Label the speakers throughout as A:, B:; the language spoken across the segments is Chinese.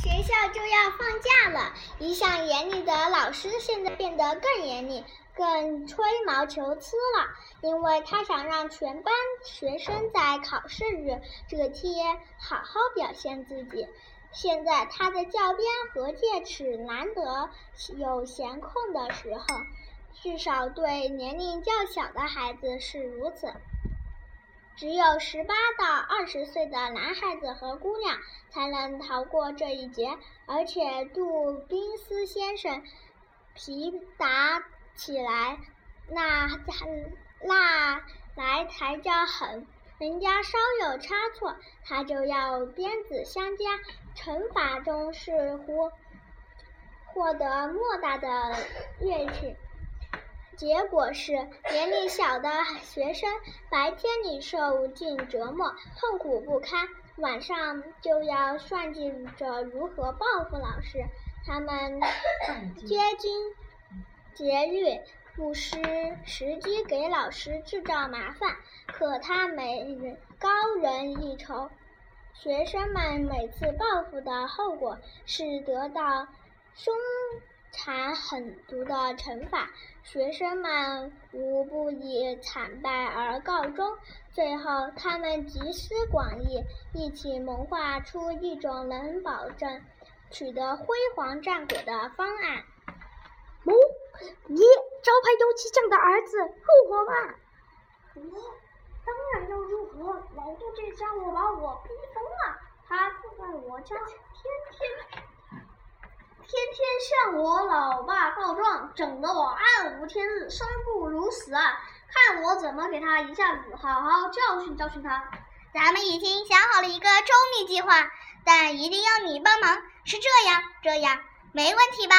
A: 学校就要放假了，一向严厉的老师现在变得更严厉，更吹毛求疵了，因为他想让全班学生在考试日这天好好表现自己。现在他的教鞭和戒尺难得有闲空的时候，至少对年龄较小的孩子是如此。只有十八到二十岁的男孩子和姑娘才能逃过这一劫，而且杜宾斯先生皮打起来，那那来才叫狠。人家稍有差错，他就要鞭子相加，惩罚中似乎获得莫大的乐趣。结果是，年龄小的学生白天里受尽折磨，痛苦不堪，晚上就要算计着如何报复老师。他们接经节律。不失时机给老师制造麻烦，可他没高人一筹。学生们每次报复的后果是得到凶残狠毒的惩罚，学生们无不以惨败而告终。最后，他们集思广益，一起谋划出一种能保证取得辉煌战果的方案。
B: 哦。你招牌油漆匠的儿子入伙吧！
C: 我当然要入伙。老杜这家伙把我逼疯了，他住在我家，天天天天向我老爸告状，整得我暗无天日，生不如死啊！看我怎么给他一下子好好教训教训他。
A: 咱们已经想好了一个周密计划，但一定要你帮忙。是这样，这样没问题吧？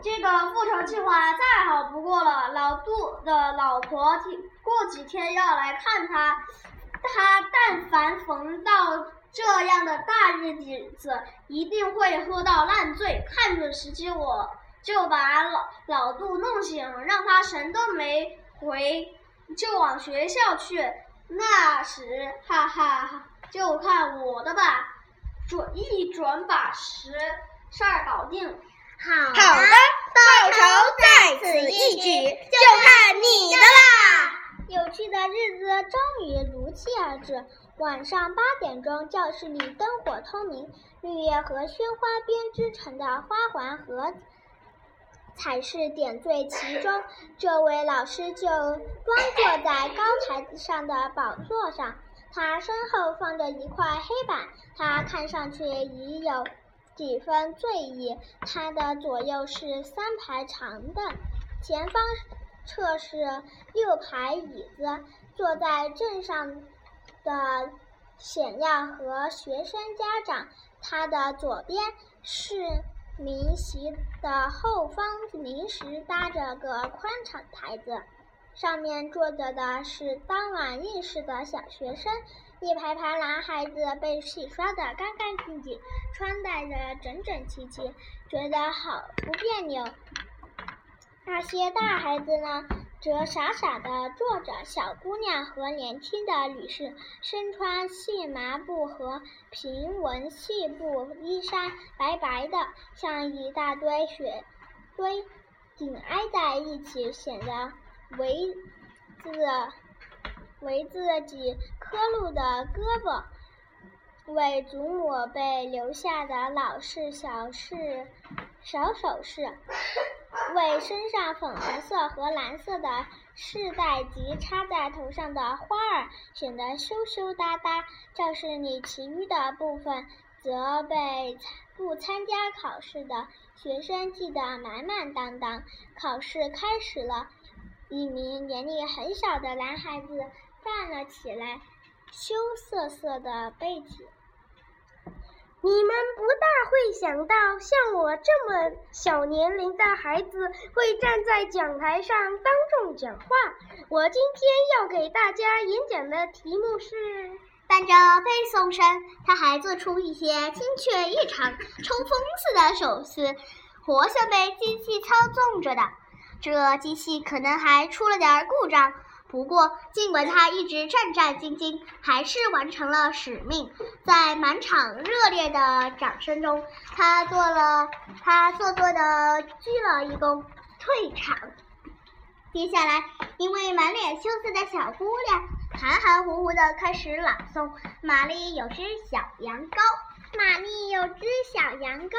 C: 这个复仇计划再好不过了。老杜的老婆过几天要来看他，他但凡逢到这样的大日子，一定会喝到烂醉。看准时机，我就把老老杜弄醒，让他神都没回，就往学校去。那时，哈哈哈，就看我的吧，准一准把实事儿搞定。
A: 好的，报仇在此一举，就看你的啦！有趣的终于如期而至。晚上八点钟，教室里灯火通明，绿叶和鲜花编织成的花环和彩饰点缀其中。这位老师就端坐在高台上的宝座上，他身后放着一块黑板，他看上去已有。几分醉意。他的左右是三排长凳，前方侧是六排椅子。坐在正上的显亮和学生家长。他的左边是明席的后方，临时搭着个宽敞台子，上面坐着的是当晚应试的小学生。一排排男孩子被洗刷得干干净净，穿戴着整整齐齐，觉得好不别扭。那些大孩子呢，则傻傻地坐着。小姑娘和年轻的女士身穿细麻布和平纹细布衣衫，白白的，像一大堆雪堆，紧挨在一起，显得围自。围自己刻录的胳膊，为祖母辈留下的老式小饰、小首饰，为身上粉红色和蓝色的饰带及插在头上的花儿显得羞羞答答。教室里其余的部分，则被不参加考试的学生记得满满当当。考试开始了，一名年龄很小的男孩子。站了起来，羞涩涩的背起。
B: 你们不大会想到，像我这么小年龄的孩子会站在讲台上当众讲话。我今天要给大家演讲的题目是
A: 伴着背诵声，他还做出一些精确异常、抽风似的手势，活像被机器操纵着的。这机器可能还出了点故障。
D: 不过，尽管他一直战战兢兢，还是完成了使命。在满场热烈的掌声中，他做了他做作的鞠了一躬，退场。接下来，一位满脸羞涩的小姑娘含含糊糊的开始朗诵：“玛丽有只小羊羔，
A: 玛丽有只小羊羔，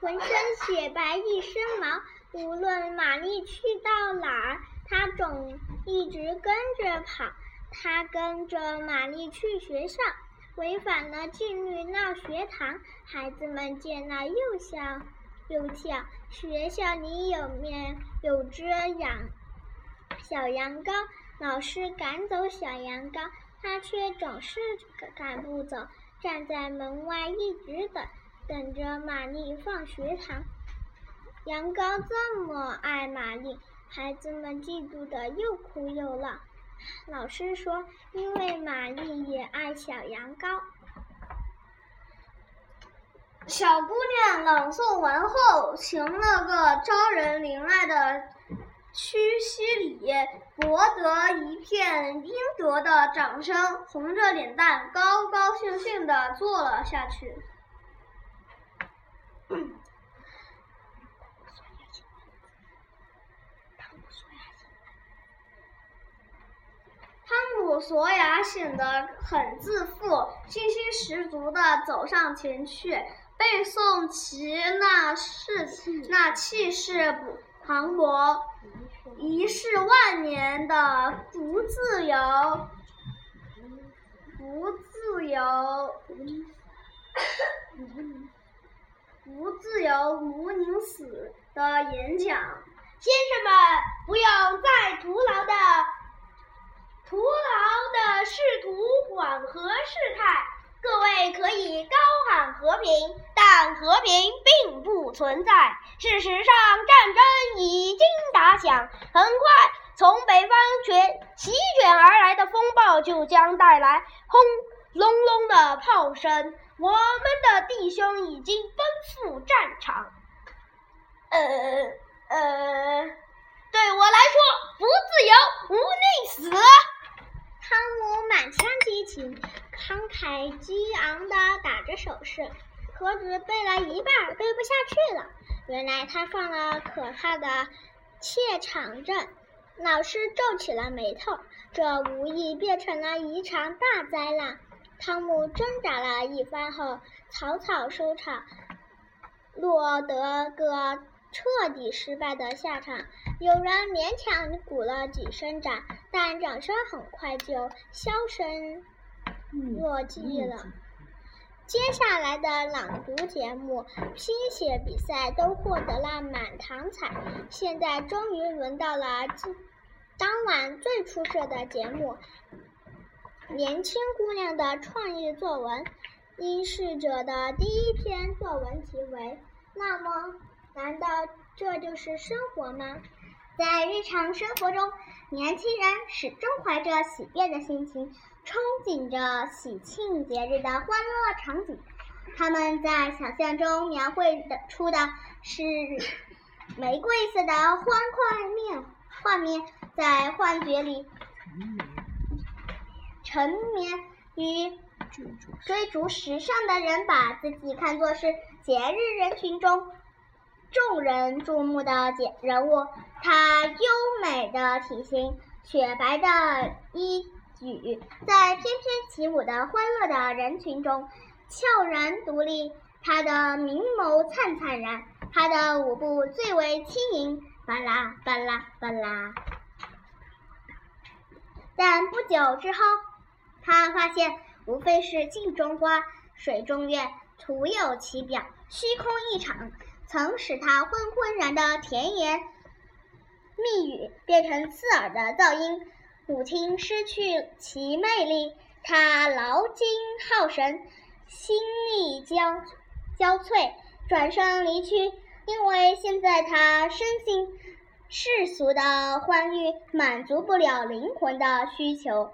A: 浑身雪白一身毛。无论玛丽去到哪儿。”它总一直跟着跑，他跟着玛丽去学校，违反了纪律闹学堂，孩子们见了又笑又叫。学校里有面有只羊小羊羔，老师赶走小羊羔，他却总是赶不走，站在门外一直等，等着玛丽放学堂。羊羔这么爱玛丽。孩子们嫉妒的又哭又闹。老师说：“因为玛丽也爱小羊羔。”
C: 小姑娘朗诵完后，行了个招人怜爱的屈膝礼，博得一片应得的掌声，红着脸蛋，高高兴兴地坐了下去。索亚显得很自负，信心十足地走上前去，背诵其那是那气势磅礴、一世万年的不自由、不自由、不自由无宁死的演讲。
A: 先生们，不用再徒劳的。徒劳的试图缓和事态，各位可以高喊和平，但和平并不存在。事实上，战争已经打响，很快从北方卷席卷而来的风暴就将带来轰隆隆的炮声。我们的弟兄已经奔赴战场。呃呃，对我来说，不自由，无宁死。汤姆满腔激情，慷慨激昂地打着手势，盒子背了一半，背不下去了。原来他犯了可怕的怯场症。老师皱起了眉头，这无疑变成了一场大灾难。汤姆挣扎了一番后，草草收场，落得个。彻底失败的下场，有人勉强鼓了几声掌，但掌声很快就销声落寂了。接下来的朗读节目、拼写比赛都获得了满堂彩。现在终于轮到了当晚最出色的节目——年轻姑娘的创意作文。应试者的第一篇作文题为“那么”。难道这就是生活吗？
D: 在日常生活中，年轻人始终怀着喜悦的心情，憧憬着喜庆节日的欢乐场景。他们在想象中描绘的出的是玫瑰色的欢快面画面，在幻觉里沉眠于追逐时尚的人，把自己看作是节日人群中。众人注目的简人物，他优美的体型、雪白的衣举，在翩翩起舞的欢乐的人群中悄然独立。他的明眸灿灿然，他的舞步最为轻盈，巴拉巴拉巴拉。但不久之后，他发现，无非是镜中花，水中月，徒有其表，虚空一场。曾使他昏昏然的甜言蜜语变成刺耳的噪音，舞厅失去其魅力，他劳筋耗神，心力交交瘁，转身离去。因为现在他身心世俗的欢愉满足不了灵魂的需求。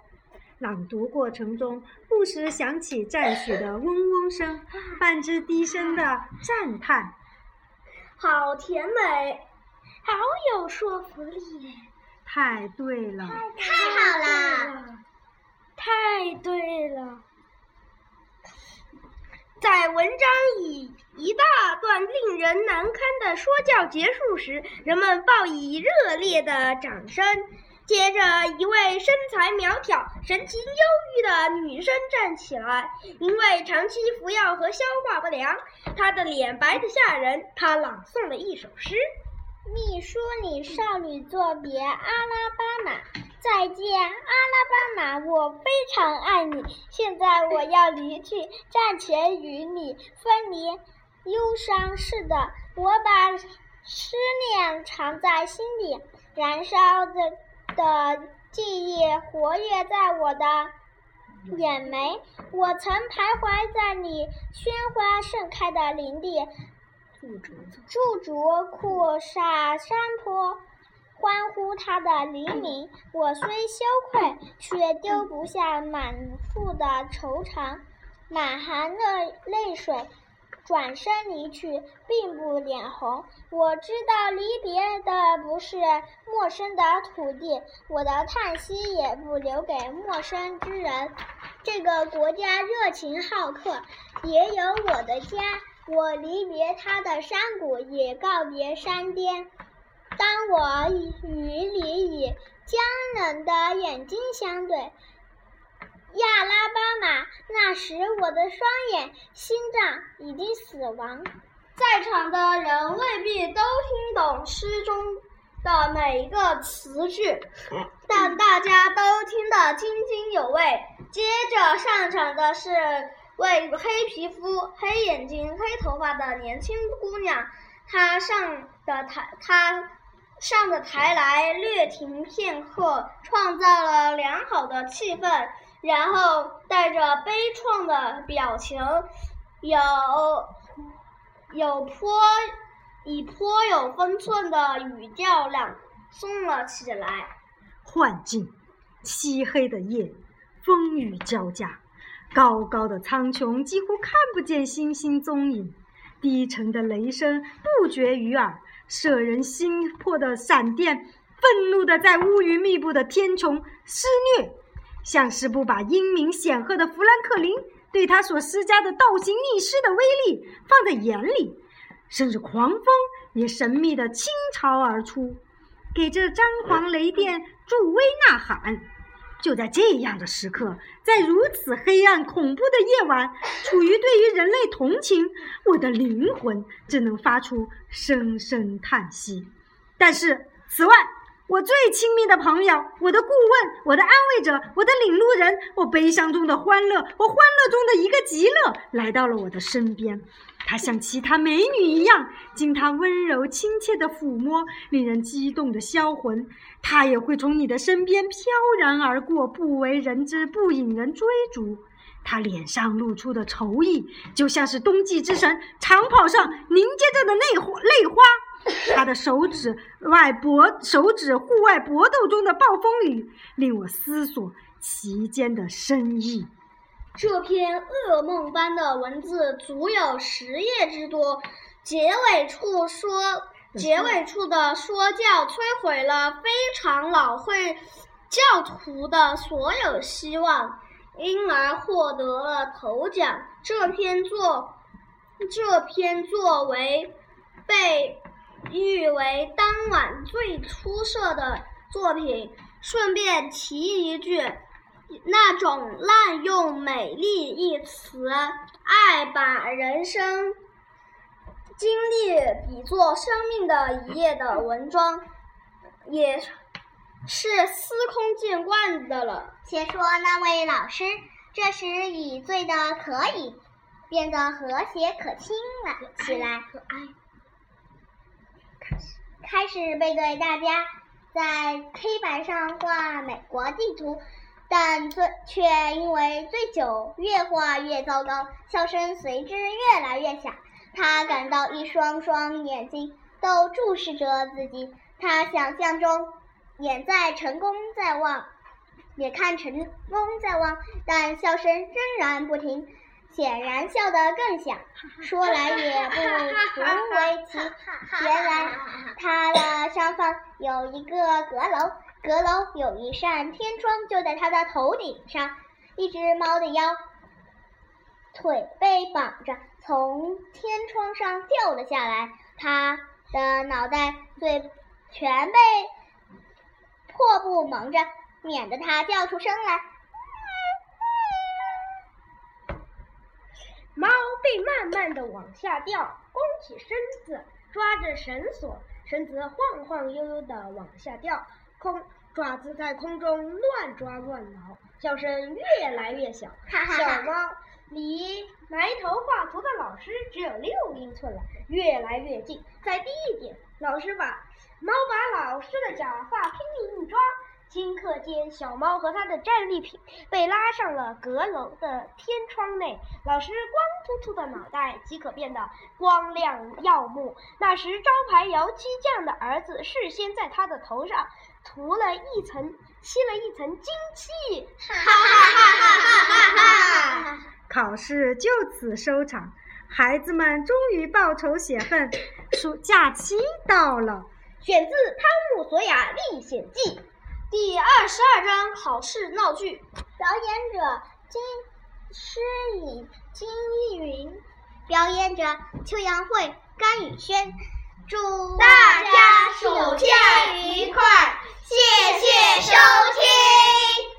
E: 朗读过程中，不时响起赞许的嗡嗡声，伴之低声的赞叹。
A: 好甜美，好有说服力，
E: 太对了，
A: 太好了，
B: 太对了。在文章以一大段令人难堪的说教结束时，人们报以热烈的掌声。接着，一位身材苗条、神情忧郁的女生站起来，因为长期服药和消化不良，她的脸白得吓人。她朗诵了一首诗。
A: 秘书里少女作别阿拉巴马，再见，阿拉巴马，我非常爱你。现在我要离去，暂且与你分离。忧伤是的，我把思念藏在心里，燃烧的的记忆活跃在我的眼眉。我曾徘徊在你鲜花盛开的林地。驻足库萨山坡，欢呼他的黎明。我虽羞愧，却丢不下满腹的惆怅，满含的泪水。转身离去，并不脸红。我知道离别的不是陌生的土地，我的叹息也不留给陌生之人。这个国家热情好客，也有我的家。我离别它的山谷，也告别山巅。当我与你以江冷的眼睛相对，亚拉巴马，那时我的双眼、心脏已经死亡。
C: 在场的人未必都听懂诗中的每一个词句，但大家都听得津津有味。接着上场的是。位黑皮肤、黑眼睛、黑头发的年轻姑娘，她上的台，她上的台来，略停片刻，创造了良好的气氛，然后带着悲怆的表情，有有颇以颇有分寸的语调朗诵了起来。
E: 幻境，漆黑的夜，风雨交加。高高的苍穹几乎看不见星星踪影，低沉的雷声不绝于耳，摄人心魄的闪电愤怒地在乌云密布的天穹肆虐，像是不把英明显赫的富兰克林对他所施加的倒行逆施的威力放在眼里，甚至狂风也神秘地倾巢而出，给这张狂雷电助威呐喊。就在这样的时刻，在如此黑暗恐怖的夜晚，处于对于人类同情，我的灵魂只能发出声声叹息。但是，此外，我最亲密的朋友，我的顾问，我的安慰者，我的领路人，我悲伤中的欢乐，我欢乐中的一个极乐，来到了我的身边。她像其他美女一样，经她温柔亲切的抚摸，令人激动的销魂。她也会从你的身边飘然而过，不为人知，不引人追逐。她脸上露出的愁意，就像是冬季之神长袍上凝结着的泪花。泪花。他的手指外搏，手指户外搏斗中的暴风雨，令我思索其间的深意。
C: 这篇噩梦般的文字足有十页之多，结尾处说，结尾处的说教摧毁了非常老会教徒的所有希望，因而获得了头奖。这篇作，这篇作为被誉为当晚最出色的作品。顺便提一句。那种滥用“美丽”一词，爱把人生经历比作生命的一页的文章，也是司空见惯的了。
A: 且说那位老师，这时已醉得可以，变得和谐可亲了起来，开始背对大家，在黑板上画美国地图。但醉却因为醉酒越画越糟糕，笑声随之越来越响。他感到一双双眼睛都注视着自己，他想象中也在成功在望，也看成功在望，但笑声仍然不停，显然笑得更响。说来也不足为奇，原来他的上方有一个阁楼。
D: 阁楼有一扇天窗，就在他的头顶上。一只猫的腰腿被绑着，从天窗上掉了下来，它的脑袋、嘴全被破布蒙着，免得它叫出声来。
B: 猫被慢慢的往下掉，弓起身子，抓着绳索，绳子晃晃悠悠的往下掉，空爪子在空中乱抓乱挠，叫声越来越小。小猫离埋头画图的老师只有六英寸了，越来越近，再低一点，老师把猫把老师的假发拼命一抓。顷刻间，小猫和它的战利品被拉上了阁楼的天窗内。老师光秃秃的脑袋即可变得光亮耀目。那时，招牌油漆匠的儿子事先在他的头上涂了一层，漆了一层金漆。
D: 哈哈哈哈哈哈哈！
E: 考试就此收场，孩子们终于报仇雪恨。暑假期到了，
B: 选自《汤姆索亚历险记》。
C: 第二十二章考试闹剧，
D: 表演者金诗颖、金逸云，表演者邱阳慧、甘雨轩。祝大家暑假愉快，谢谢收听。